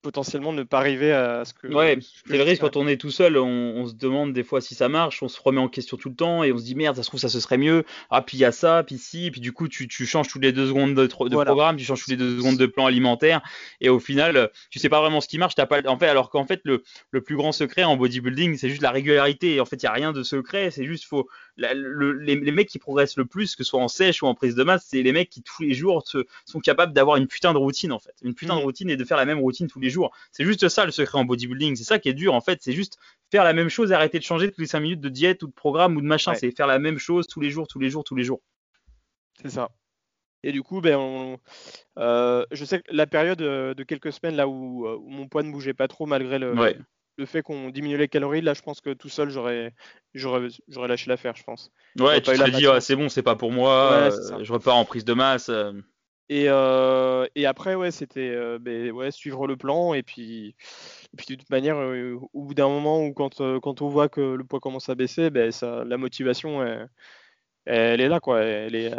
potentiellement ne pas arriver à ce que. Ouais, c'est le risque quand on est tout seul, on, se demande des fois si ça marche, on se remet en question tout le temps et on se dit merde, ça se trouve ça se serait mieux. Ah puis il y a ça, puis si, puis du coup tu, tu changes toutes les deux secondes de, programme, tu changes toutes les deux secondes de plan alimentaire et au final tu sais pas vraiment ce qui marche. As pas, en fait, alors qu'en fait le, le plus grand secret en bodybuilding c'est juste la régularité. Et en fait il y a rien de secret, c'est juste faut les, les, mecs qui progressent le plus, que ce soit en sèche ou en prise de masse, c'est les mecs qui tous les jours sont capables d'avoir une putain de routine en fait, une putain de mmh. routine et de faire la même routine tous les jours. C'est juste ça le secret en bodybuilding. C'est ça qui est dur en fait. C'est juste faire la même chose, arrêter de changer tous les 5 minutes de diète ou de programme ou de machin. C'est faire la même chose tous les jours, tous les jours, tous les jours. C'est ça. Et du coup, ben, euh, je sais que la période euh, de quelques semaines là où, euh, mon poids ne bougeait pas trop malgré le, le fait qu'on diminue les calories, là, je pense que tout seul, j'aurais, j'aurais, j'aurais lâché l'affaire, je pense. Ouais, tu te dit, c'est bon, c'est pas pour moi, je repars en prise de masse. Euh, et, après, ouais, c'était euh, ouais, suivre le plan. Et puis, puis de toute manière, euh, au bout d'un moment où quand, quand on voit que le poids commence à baisser, ça, la motivation, elle, est là. Quoi. Elle est,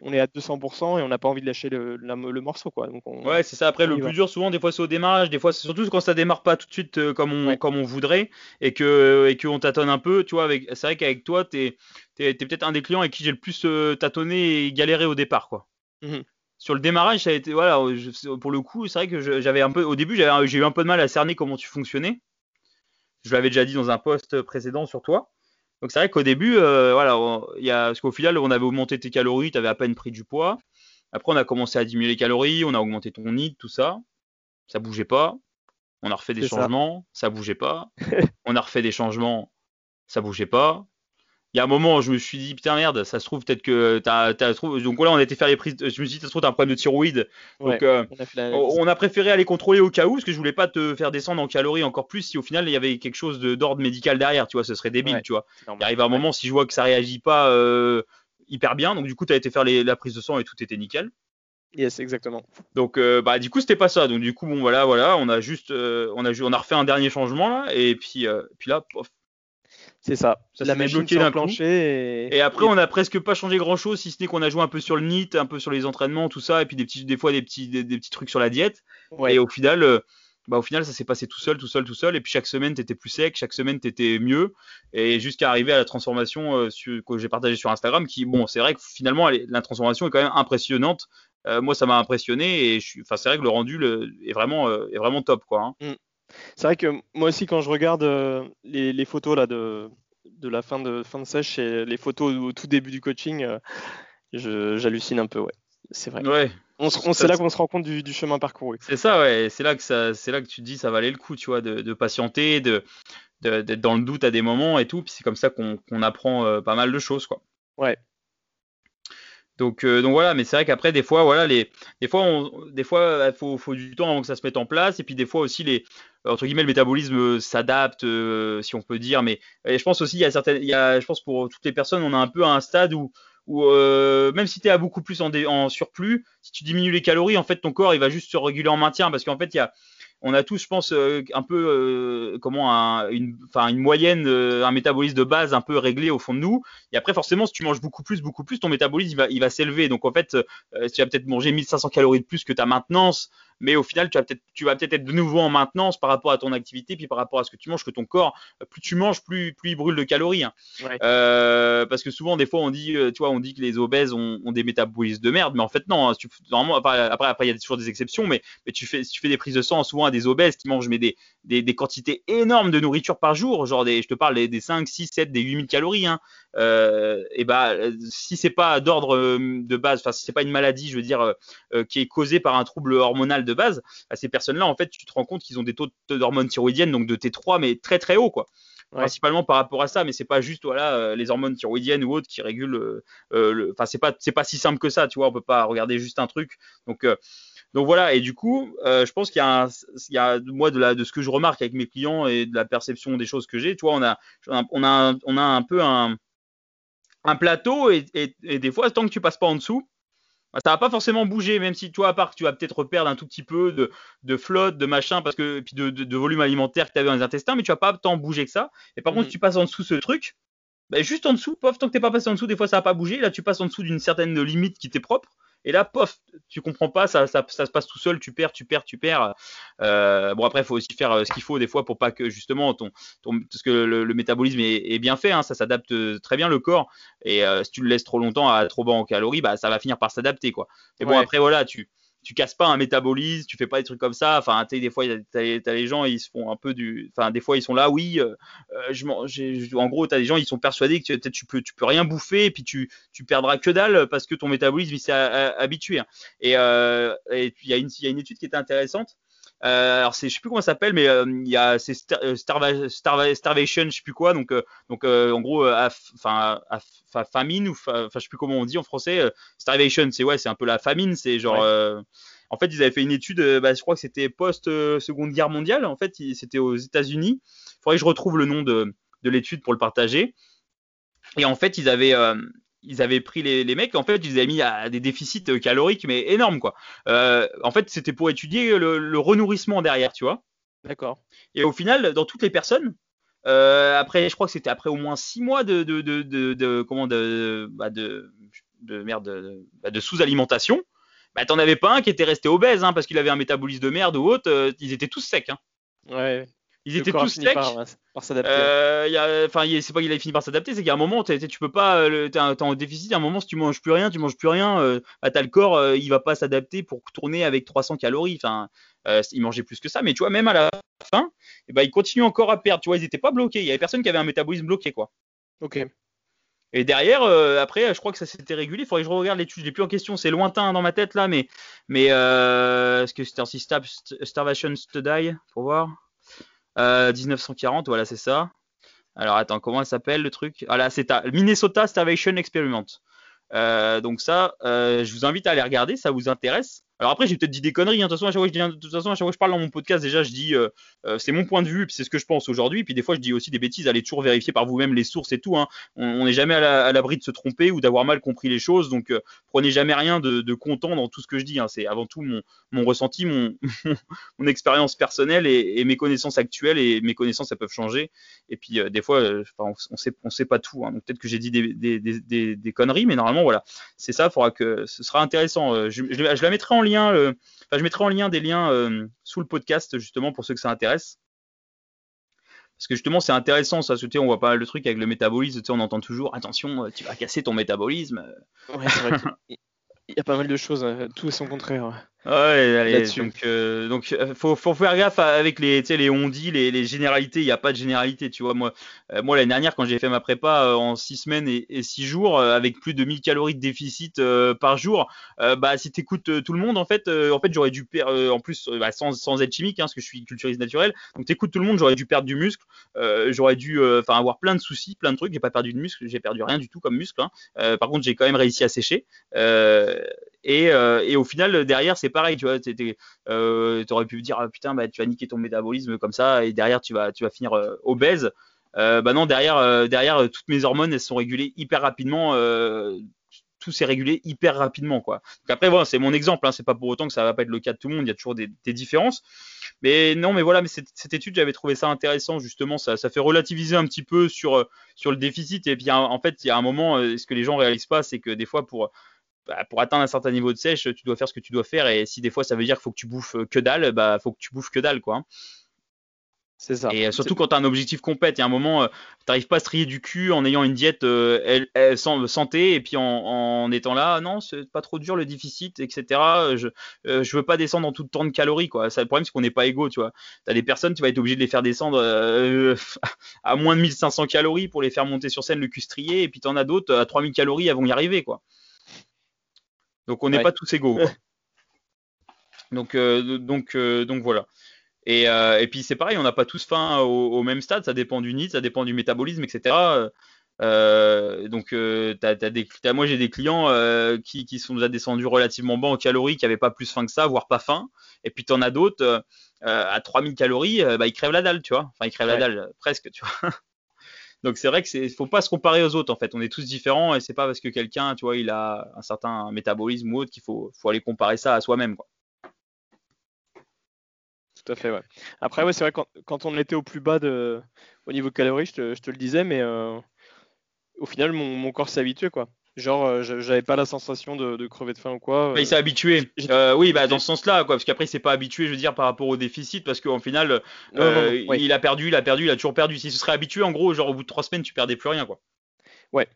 On est à 200% et on n'a pas envie de lâcher le, le morceau. Quoi. Donc ouais, c'est ça. Après, le plus dur, souvent, des fois, c'est au démarrage. Des fois, c'est surtout quand ça démarre pas tout de suite comme, on, comme on voudrait et qu'on et qu'on tâtonne un peu. Tu vois, avec, c'est vrai qu'avec toi, tu es, peut-être un des clients avec qui j'ai le plus tâtonné et galéré au départ. quoi. Mmh sur le démarrage, ça a été voilà, pour le coup, c'est vrai que j'avais un peu au début, j'ai eu un peu de mal à cerner comment tu fonctionnais. Je l'avais déjà dit dans un post précédent sur toi. Donc c'est vrai qu'au début, euh, voilà, il y a, parce qu'au final, on avait augmenté tes calories, tu avais à peine pris du poids. Après, on a commencé à diminuer les calories, on a augmenté ton nid, tout ça. Ça bougeait pas. On a refait des changements, ça. ça bougeait pas. on a refait des changements, ça bougeait pas il y a un moment, je me suis dit, putain, merde, ça se trouve, peut-être que t'as, as trouvé. Donc là, on a été faire les prises. Je me suis dit, ça se trouve, t'as un problème de thyroïde. Donc, euh, on, a préféré aller contrôler au cas où, parce que je voulais pas te faire descendre en calories encore plus si au final, il y avait quelque chose d'ordre médical derrière, tu vois, ce serait débile, tu vois. Il arrive un moment, si je vois que ça réagit pas euh, hyper bien, donc du coup, t'as été faire la prise de sang et tout était nickel. Yes, exactement. Donc, euh, bah, du coup, c'était pas ça. Donc, du coup, bon, voilà, voilà, on a juste, on a, on a refait un dernier changement là, et puis, puis là, pof, c'est ça. Ça la machine bloqué d'un Et... et... après, on a presque pas changé grand chose, si ce n'est qu'on a joué un peu sur le NIT, un peu sur les entraînements, tout ça, et puis des petits, des fois des petits, des, petits trucs sur la diète. Et au final, euh, bah, au final, ça s'est passé tout seul, tout seul, tout seul. Et puis chaque semaine, tu étais plus sec, chaque semaine, tu étais mieux. Et jusqu'à arriver à la transformation euh, que j'ai partagée sur Instagram, qui, bon, c'est vrai que finalement, la transformation est quand même impressionnante. Euh, moi, ça m'a impressionné et c'est vrai que le rendu est vraiment, est vraiment top, quoi. Hein. Mm. C'est vrai que moi aussi, quand je regarde euh, les, photos là, de, de la fin de, fin de sèche et les photos au tout début du coaching, euh, j'hallucine un peu, ouais. C'est vrai. Ouais. On, c'est là qu'on se rend compte du, chemin parcouru. C'est ça, ouais. C'est là que ça, c'est là que tu te dis ça valait le coup, tu vois, de, patienter, de, d'être dans le doute à des moments et tout. Puis c'est comme ça qu'on, apprend euh, pas mal de choses, quoi. Ouais. Donc, euh, donc voilà, mais c'est vrai qu'après des fois, voilà, des fois, des fois, il faut, du temps avant que ça se mette en place, et puis des fois aussi les, entre guillemets, le métabolisme euh, s'adapte, euh, si on peut dire. Mais je pense aussi, il certaines, il je pense pour toutes les personnes, on a un peu un stade où euh, même si tu es à beaucoup plus en, en, surplus, si tu diminues les calories, en fait, ton corps il va juste se réguler en maintien parce qu'en fait, il y a on a tous, je pense, euh, un peu euh, comment un, une, une moyenne, euh, un métabolisme de base un peu réglé au fond de nous. Et après, forcément, si tu manges beaucoup plus, beaucoup plus, ton métabolisme il va, il va s'élever. Donc en fait, tu vas peut-être manger 1500 calories de plus que ta maintenance, mais au final, tu vas peut-être, tu vas peut-être être de nouveau en maintenance par rapport à ton activité, puis par rapport à ce que tu manges, que ton corps, plus tu manges, plus, plus il brûle de calories. Hein. parce que souvent, des fois, on dit, tu vois, on dit que les obèses ont, des métabolismes de merde, mais en fait, non. Hein, normalement, après, après, il y a toujours des exceptions, mais, mais tu fais, si tu fais des prises de sang, souvent à des obèses qui mangent mais des, des, des, quantités énormes de nourriture par jour, genre des, je te parle des, des 5, 6, 7, des 8000 calories, hein, euh, et bah si c'est pas d'ordre euh, de base, enfin si c'est pas une maladie, je veux dire, euh, qui est causée par un trouble hormonal de base, bah, ces personnes-là, en fait, tu te rends compte qu'ils ont des taux d'hormones thyroïdiennes, donc de T3, mais très très haut, quoi. principalement par rapport à ça, mais c'est pas juste voilà les hormones thyroïdiennes ou autres qui régulent. Enfin c'est pas c'est pas si simple que ça, tu vois. On peut pas regarder juste un truc. Donc donc voilà, et du coup, euh, je pense qu'il y a, un, il y a moi de, la, de ce que je remarque avec mes clients et de la perception des choses que j'ai, tu vois, on a, on a, on a un peu un, un plateau et, et, des fois, tant que tu passes pas en dessous, bah, ça va pas forcément bouger, même si toi, à part que tu vas peut-être perdre un tout petit peu de, de flotte, de machin, parce que puis de, de, volume alimentaire que tu avais dans les intestins, mais tu vas pas tant bouger que ça. Et par contre, si mmh. tu passes en dessous ce truc, bah, juste en dessous, pof, tant que t'es pas passé en dessous, des fois ça va pas bouger. Là, tu passes en dessous d'une certaine limite qui t'est propre. Et là, pof, tu comprends pas, ça, ça, ça, se passe tout seul, tu perds, tu perds, tu perds. Euh, bon, après, il faut aussi faire euh, ce qu'il faut des fois pour pas que justement ton, ton parce que le, le métabolisme est, est, bien fait, hein, ça s'adapte très bien le corps. Et euh, si tu le laisses trop longtemps à trop bas en calories, bah ça va finir par s'adapter quoi. Mais bon, après voilà, tu tu casses pas un métabolisme, tu fais pas des trucs comme ça. Enfin, tu des fois, t'as as les gens, ils se font un peu du. Enfin, des fois, ils sont là, oui. Euh, euh en gros, des gens, ils sont persuadés que tu, tu peux, tu peux rien bouffer, et puis tu, tu perdras que dalle parce que ton métabolisme s'est habitué. Hein. Et euh, il y, y a une étude qui était intéressante. Euh, alors c'est, je sais plus comment ça s'appelle, mais euh, il y a c'est euh, starvation, je sais plus quoi. Donc, donc en gros, enfin, famine ou enfin, je sais plus comment on dit en français. starvation, c'est ouais, c'est un peu la famine. C'est genre, en fait, ils avaient fait une étude. Bah, je crois que c'était post Seconde Guerre mondiale. En fait, c'était aux États-Unis. Il faudrait que je retrouve le nom de, de l'étude pour le partager. Et en fait, ils avaient, ils avaient pris les, les, mecs, en fait, ils avaient mis à des déficits caloriques, mais énormes, quoi. Euh, en fait, c'était pour étudier le, le, renourrissement derrière, tu vois. D'accord. Et au final, dans toutes les personnes, euh, après, je crois que c'était après au moins six mois de, de, de, de, de comment de, bah de, de merde, de, bah de sous-alimentation, bah, t'en avais pas un qui était resté obèse, hein, parce qu'il avait un métabolisme de merde ou autre. Euh, ils étaient tous secs. Hein. Ouais. Ils étaient tous secs. Par, par s'adapter. Euh, enfin, c'est pas qu'il a fini par s'adapter, c'est qu'à un moment, tu peux pas, euh, t'es en déficit. À un moment, si tu manges plus rien, tu manges plus rien, euh, bah, t'as le corps, euh, il va pas s'adapter pour tourner avec 300 calories. Enfin, euh, il mangeait plus que ça, mais tu vois, même à la fin, eh ben, il continue encore à perdre. Tu vois, ils étaient pas bloqués. Il y avait personne qui avait un métabolisme bloqué, quoi. Ok. Et derrière, euh, après, je crois que ça s'était régulé. Il faudrait que je regarde l'étude. Je l'ai plus en question. C'est lointain dans ma tête là, mais mais euh, est-ce que c'était un Starvation to Die pour voir 1940, euh, voilà, c'est ça. Alors attends, comment elle s'appelle le truc? Ah là, c'est Minnesota Starvation Experiment. Euh, donc ça, euh, je vous invite à aller regarder, ça vous intéresse. Alors après, j'ai peut-être dit des conneries. Hein. De toute façon, à chaque fois, je dis, que je parle dans mon podcast, déjà, je dis, euh, euh c'est mon point de vue, c'est ce que je pense aujourd'hui. Puis des fois, je dis aussi des bêtises. Allez toujours vérifier par vous-même les sources et tout. Hein. On n'est jamais à l'abri de se tromper ou d'avoir mal compris les choses. Donc, euh, prenez jamais rien de, content dans tout ce que je dis. Hein. C'est avant tout mon, mon ressenti, mon, mon expérience personnelle et, mes connaissances actuelles. Et mes connaissances, elles peuvent changer. Et puis, des fois, on, on sait, on sait pas tout. Donc, peut-être que j'ai dit des, des, des, des, conneries, mais normalement, voilà, c'est ça. Faudra que ce sera intéressant. Je, je, je la mettrai en lien. Euh, enfin, je mettrai en lien des liens euh, sous le podcast justement pour ceux que ça intéresse. Parce que justement, c'est intéressant, ça. Tu sais, on voit pas le truc avec le métabolisme. Tu sais, on entend toujours, attention, euh, tu vas casser ton métabolisme. Ouais, c'est vrai. Il y a pas mal de choses, tout et son contraire. Ouais, allez, donc, euh, donc euh, faut, faut faire gaffe avec les, tu sais, les on dit, les, les généralités. Il n'y a pas de généralité, tu vois. Moi, euh, moi l'année dernière, quand j'ai fait ma prépa euh, en 6 semaines et, et 6 jours, avec plus de 1000 calories de déficit par jour, bah si t'écoutes tout le monde, en fait, en fait, j'aurais dû perdre, en plus, bah, sans, sans être chimique, hein, parce que je suis culturiste naturel. Donc t'écoutes tout le monde, j'aurais dû perdre du muscle, j'aurais dû, enfin, avoir plein de soucis, plein de trucs. J'ai pas perdu de muscle, j'ai perdu rien du tout comme muscle. Hein. par contre, j'ai quand même réussi à sécher. Et, et au final, derrière, c'est pareil, tu vois, euh, aurais pu dire ah, putain, bah, tu vas niquer ton métabolisme comme ça et derrière tu vas, tu vas finir euh, obèse. Euh, bah non, derrière, derrière toutes mes hormones elles sont régulées hyper rapidement tout s'est régulé hyper rapidement, quoi. Donc après, voilà, c'est mon exemple, hein, c'est pas pour autant que ça va pas être le cas de tout le monde, il y a toujours des, différences. Mais non, mais voilà, mais cette, cette étude, j'avais trouvé ça intéressant, justement, ça, ça fait relativiser un petit peu sur, sur le déficit. Et puis, en fait, il y a un moment, ce que les gens réalisent pas, c'est que des fois, pour bah, pour atteindre un certain niveau de sèche, tu dois faire ce que tu dois faire. Et si des fois ça veut dire qu'il faut que tu bouffes que dalle, bah faut que tu bouffes que dalle, quoi. Hein. C'est ça. Et euh, surtout quand tu as un objectif compète, il y a un moment, euh, tu n'arrives pas à se trier du cul en ayant une diète euh, santé et puis en, étant là, non, c'est pas trop dur le déficit, etc. Je, je veux pas descendre en tout temps de calories, quoi. Ça, le problème, c'est qu'on n'est pas égaux, tu vois. Tu as des personnes, tu vas être obligé de les faire descendre à moins de 1500 calories pour les faire monter sur scène le cul strié, et puis tu en as d'autres à 3000 calories, elles vont y arriver, quoi. Donc on n'est pas tous égaux. donc, donc, donc voilà. Euh, et, puis c'est pareil, on n'a pas tous faim au, même stade, ça dépend du nid, ça dépend du métabolisme, etc. Euh, donc, euh, moi j'ai des clients qui, sont déjà descendus relativement bas en calories, qui n'avaient pas plus faim que ça, voire pas faim. Et puis tu en as d'autres à 3000 calories, bah, ils crèvent la dalle, tu vois. Enfin, ils crèvent la dalle, presque, tu vois. Donc c'est vrai que c'est, faut pas se comparer aux autres en fait. On est tous différents et c'est pas parce que quelqu'un, tu vois, il a un certain métabolisme ou autre qu'il faut, faut aller comparer ça à soi-même, tout à fait, ouais. Après, ouais, c'est vrai, quand, quand on était au plus bas de, au niveau calories, je te, je te le disais, mais euh, au final, mon, mon corps s'est habitué, quoi. Genre, euh, j'avais pas la sensation de, de, crever de faim ou quoi. il s'est habitué. Euh, oui, bah dans ce sens-là, quoi, parce qu'après il s'est pas habitué, je veux dire, par rapport au déficit, parce qu'en final, il a perdu, il a perdu, il a toujours perdu. S'il se serait habitué, en gros, genre au bout de trois semaines, tu perdais plus rien, quoi. Ouais,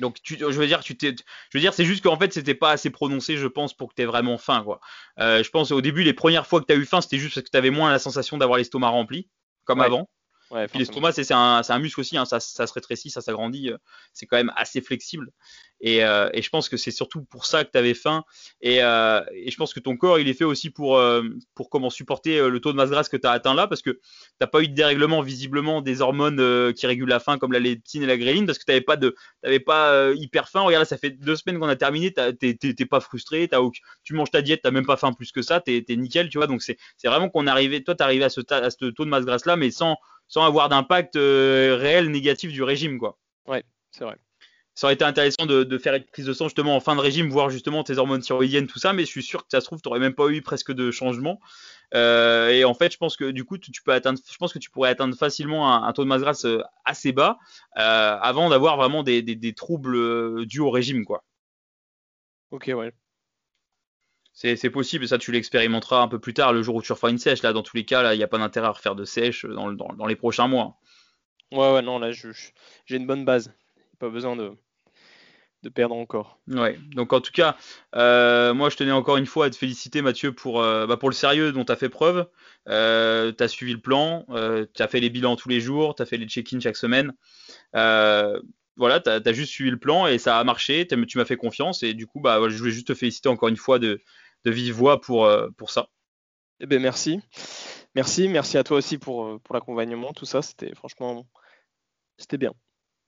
donc, tu, je veux dire, tu t'es, je veux dire, c'est juste qu'en fait, c'était pas assez prononcé, je pense, pour que tu aies vraiment faim, quoi. Euh, je pense au début, les premières fois que tu as eu faim, c'était juste parce que tu avais moins la sensation d'avoir l'estomac rempli, comme avant. Ouais, Puis l'estomac, c'est un, un, muscle aussi, hein, ça, ça, se rétrécit, ça s'agrandit, euh, c'est quand même assez flexible. Et, euh, et je pense que c'est surtout pour ça que tu avais faim. Et, euh, et, je pense que ton corps, il est fait aussi pour, pour comment supporter le taux de masse grasse que tu as atteint là, parce que tu n'as pas eu de dérèglement visiblement des hormones qui régulent la faim, comme la leptine et la gréline, parce que tu n'avais pas, de, avais pas hyper faim. Regarde, là, ça fait deux semaines qu'on a terminé, tu n'es pas frustré, as, tu manges ta diète, tu même pas faim plus que ça, tu es, nickel, tu vois. Donc c'est vraiment qu'on arrivé, toi, tu arrivé à ce, à ce taux de masse grasse là, mais sans sans avoir d'impact euh, réel négatif du régime, quoi. Ouais, c'est vrai. Ça aurait été intéressant de, faire une prise de sang justement en fin de régime, voir justement tes hormones thyroïdiennes, tout ça, mais je suis sûr que ça se trouve, tu n'aurais même pas eu presque de changement. Euh, et en fait, je pense que du coup, tu, peux atteindre, je pense que tu pourrais atteindre facilement un, taux de masse grasse euh, assez bas avant d'avoir vraiment des, des, troubles dus au régime, quoi. Ok, ouais. C'est possible, ça tu l'expérimenteras un peu plus tard, le jour où tu referas une sèche. Là, dans tous les cas, il n'y a pas d'intérêt à refaire de sèche dans, dans, les prochains mois. Ouais, ouais, non, là, j'ai une bonne base. Pas besoin de, de perdre encore. Ouais, donc en tout cas, euh, moi je tenais encore une fois à te féliciter Mathieu pour, euh, bah, pour le sérieux dont tu as fait preuve. Euh, tu as suivi le plan, tu as fait les bilans tous les jours, tu as fait les check-ins chaque semaine. voilà, tu as, juste suivi le plan et ça a marché, tu m'as fait confiance et du coup, bah, je voulais juste te féliciter encore une fois de, de vive voix pour, euh, pour ça. Eh ben merci. Merci, merci à toi aussi pour, euh, pour l'accompagnement, tout ça, c'était franchement, c'était bien.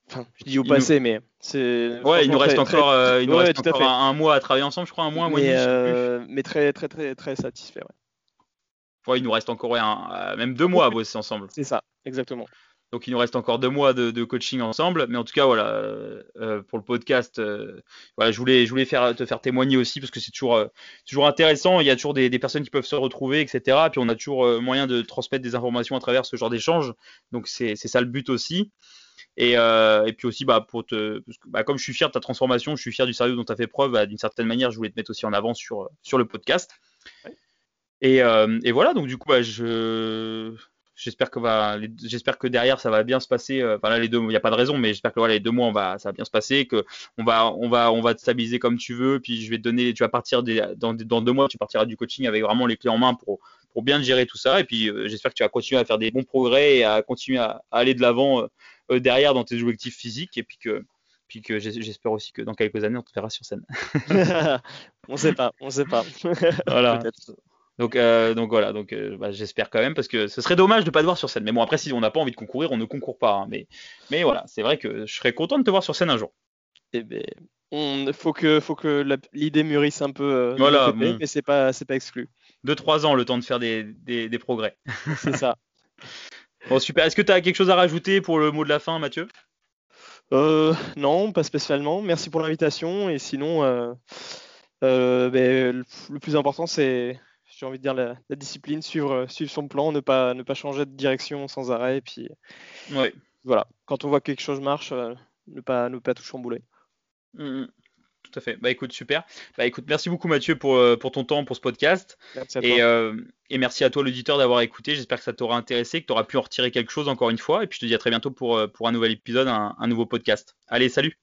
Enfin, je dis au passé, mais c'est. Ouais, il nous reste encore, euh, il nous reste encore un, mois à travailler ensemble, je crois, un mois, un mois mais, et demi. mais très, très, très, très satisfait. Ouais. ouais il nous reste encore un, même deux mois à bosser ensemble. C'est ça, exactement. Donc il nous reste encore deux mois de, coaching ensemble, mais en tout cas voilà euh, euh, pour le podcast, euh, voilà je voulais je voulais faire te faire témoigner aussi parce que c'est toujours toujours intéressant. Il y a toujours des, personnes qui peuvent se retrouver, etc. Puis on a toujours moyen de transmettre des informations à travers ce genre d'échange. Donc c'est ça le but aussi. Et, et puis aussi bah pour te bah, comme je suis fier de ta transformation, je suis fier du sérieux dont tu as fait preuve. Bah, d'une certaine manière, je voulais te mettre aussi en avant sur sur le podcast. Et, et, voilà, donc du coup, bah, je, J'espère que va, j'espère que derrière ça va bien se passer. Euh, enfin là les deux, il n'y a pas de raison, mais j'espère que voilà, les deux mois on va, ça va bien se passer, que on va, on va, on va te stabiliser comme tu veux. Puis je vais te donner, tu vas partir des, dans, dans, deux mois, tu partiras du coaching avec vraiment les clés en main pour, pour bien gérer tout ça. Et puis euh, j'espère que tu vas continuer à faire des bons progrès et à continuer à, aller de l'avant euh, derrière dans tes objectifs physiques. Et puis que, puis que j'espère aussi que dans quelques années on te verra sur scène. on sait pas, on sait pas. voilà. Donc, euh, donc voilà, donc euh, bah, j'espère quand même parce que ce serait dommage de pas te voir sur scène. Mais bon, après, si on n'a pas envie de concourir, on ne concourt pas. Hein. mais, mais voilà, c'est vrai que je serais content de te voir sur scène un jour. Eh ben, on faut que, faut que l'idée mûrisse un peu. Euh, voilà, mais c'est pas, c'est pas exclu. Deux trois ans, le temps de faire des, des, des progrès. c'est ça. bon super. Est-ce que tu as quelque chose à rajouter pour le mot de la fin, Mathieu? Non, pas spécialement. Merci pour l'invitation. Et sinon, ben, le plus important, c'est, j'ai envie de dire, la, discipline, suivre, suivre son plan, ne pas, ne pas changer de direction sans arrêt. Et puis, voilà, quand on voit que quelque chose marche, ne, pas, ne pas tout chambouler. Mmh, mmh. Tout à fait. Bah écoute, super. Bah écoute, merci beaucoup Mathieu pour, euh, pour ton temps, pour ce podcast. Merci à toi. Et, euh, et merci à toi l'auditeur d'avoir écouté. J'espère que ça t'aura intéressé, que tu auras pu en retirer quelque chose encore une fois. Et puis je te dis à très bientôt pour, euh, pour un nouvel épisode, un nouveau podcast. Allez, salut